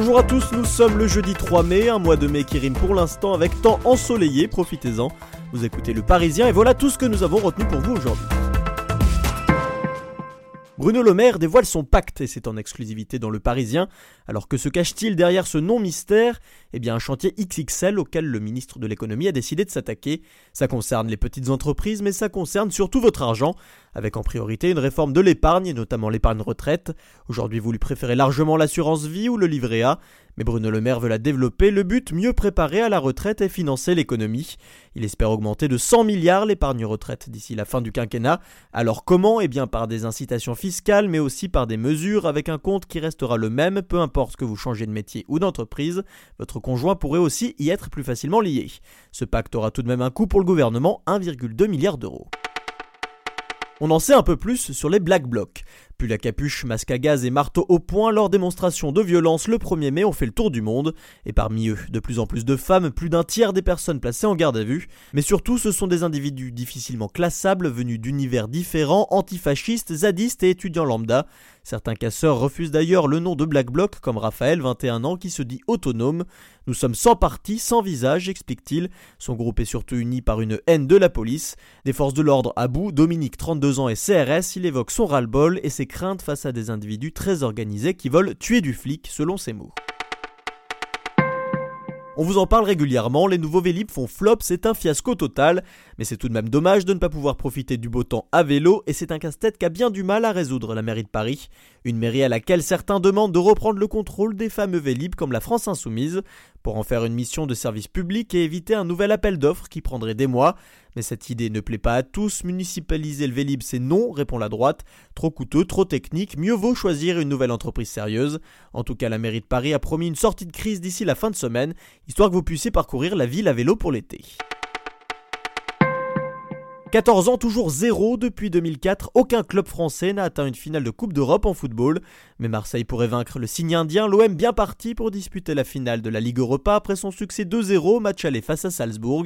Bonjour à tous, nous sommes le jeudi 3 mai, un mois de mai qui rime pour l'instant avec temps ensoleillé, profitez-en. Vous écoutez le Parisien et voilà tout ce que nous avons retenu pour vous aujourd'hui. Bruno Le Maire dévoile son pacte et c'est en exclusivité dans Le Parisien. Alors que se cache-t-il derrière ce nom mystère Eh bien un chantier XXL auquel le ministre de l'économie a décidé de s'attaquer. Ça concerne les petites entreprises mais ça concerne surtout votre argent avec en priorité une réforme de l'épargne, notamment l'épargne retraite. Aujourd'hui, vous lui préférez largement l'assurance vie ou le livret A, mais Bruno Le Maire veut la développer, le but mieux préparer à la retraite et financer l'économie. Il espère augmenter de 100 milliards l'épargne retraite d'ici la fin du quinquennat. Alors comment? Eh bien par des incitations fiscales, mais aussi par des mesures avec un compte qui restera le même, peu importe que vous changez de métier ou d'entreprise. Conjoint pourrait aussi y être plus facilement lié. Ce pacte aura tout de même un coût pour le gouvernement, 1,2 milliard d'euros. On en sait un peu plus sur les Black Blocs. Puis la capuche, masque à gaz et marteau au poing, leurs démonstrations de violence le 1er mai ont fait le tour du monde. Et parmi eux, de plus en plus de femmes, plus d'un tiers des personnes placées en garde à vue. Mais surtout, ce sont des individus difficilement classables, venus d'univers différents, antifascistes, zadistes et étudiants lambda. Certains casseurs refusent d'ailleurs le nom de Black Bloc, comme Raphaël, 21 ans, qui se dit autonome. Nous sommes sans parti, sans visage, explique-t-il. Son groupe est surtout uni par une haine de la police. Des forces de l'ordre à bout, Dominique, 32 ans, et CRS, il évoque son ras-le-bol et ses crainte face à des individus très organisés qui veulent tuer du flic, selon ses mots. On vous en parle régulièrement, les nouveaux Vélib font flop, c'est un fiasco total, mais c'est tout de même dommage de ne pas pouvoir profiter du beau temps à vélo, et c'est un casse-tête qui a bien du mal à résoudre la mairie de Paris. Une mairie à laquelle certains demandent de reprendre le contrôle des fameux Vélib comme la France Insoumise, pour en faire une mission de service public et éviter un nouvel appel d'offres qui prendrait des mois. Mais cette idée ne plaît pas à tous, municipaliser le Vélib c'est non, répond la droite. Trop coûteux, trop technique, mieux vaut choisir une nouvelle entreprise sérieuse. En tout cas, la mairie de Paris a promis une sortie de crise d'ici la fin de semaine, histoire que vous puissiez parcourir la ville à vélo pour l'été. 14 ans, toujours zéro depuis 2004, aucun club français n'a atteint une finale de Coupe d'Europe en football. Mais Marseille pourrait vaincre le signe indien, l'OM bien parti pour disputer la finale de la Ligue Europa après son succès 2-0 match aller face à Salzbourg.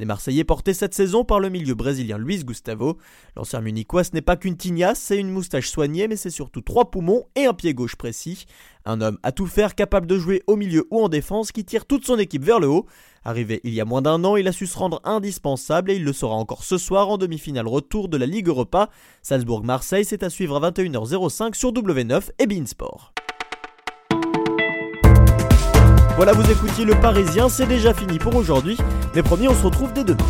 Des Marseillais portés cette saison par le milieu brésilien Luis Gustavo. L'ancien munichois ce n'est pas qu'une tignasse, c'est une moustache soignée mais c'est surtout trois poumons et un pied gauche précis. Un homme à tout faire, capable de jouer au milieu ou en défense, qui tire toute son équipe vers le haut. Arrivé il y a moins d'un an, il a su se rendre indispensable et il le sera encore ce soir en demi-finale retour de la Ligue Europa. Salzbourg-Marseille, c'est à suivre à 21h05 sur W9 et Voilà, vous écoutiez Le Parisien, c'est déjà fini pour aujourd'hui. Mais promis, on se retrouve dès demain.